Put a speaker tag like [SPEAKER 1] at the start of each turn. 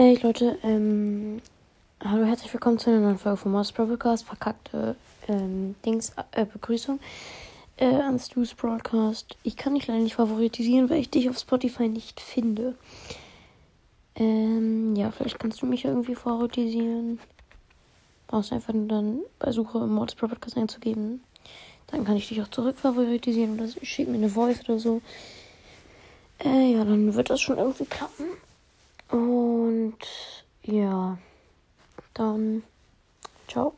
[SPEAKER 1] Ey Leute, ähm, hallo, herzlich willkommen zu einer neuen Folge von Mouse Broadcast. Verkackte ähm, Dings, äh, Begrüßung äh, an Stu's Broadcast. Ich kann dich leider nicht favoritisieren, weil ich dich auf Spotify nicht finde. Ähm, ja, vielleicht kannst du mich irgendwie favoritisieren. Brauchst einfach nur dann bei Suche Mods Podcast einzugeben. Dann kann ich dich auch zurück favoritisieren oder schick mir eine Voice oder so. Äh, ja, dann wird das schon irgendwie klappen. Ja, dann ciao.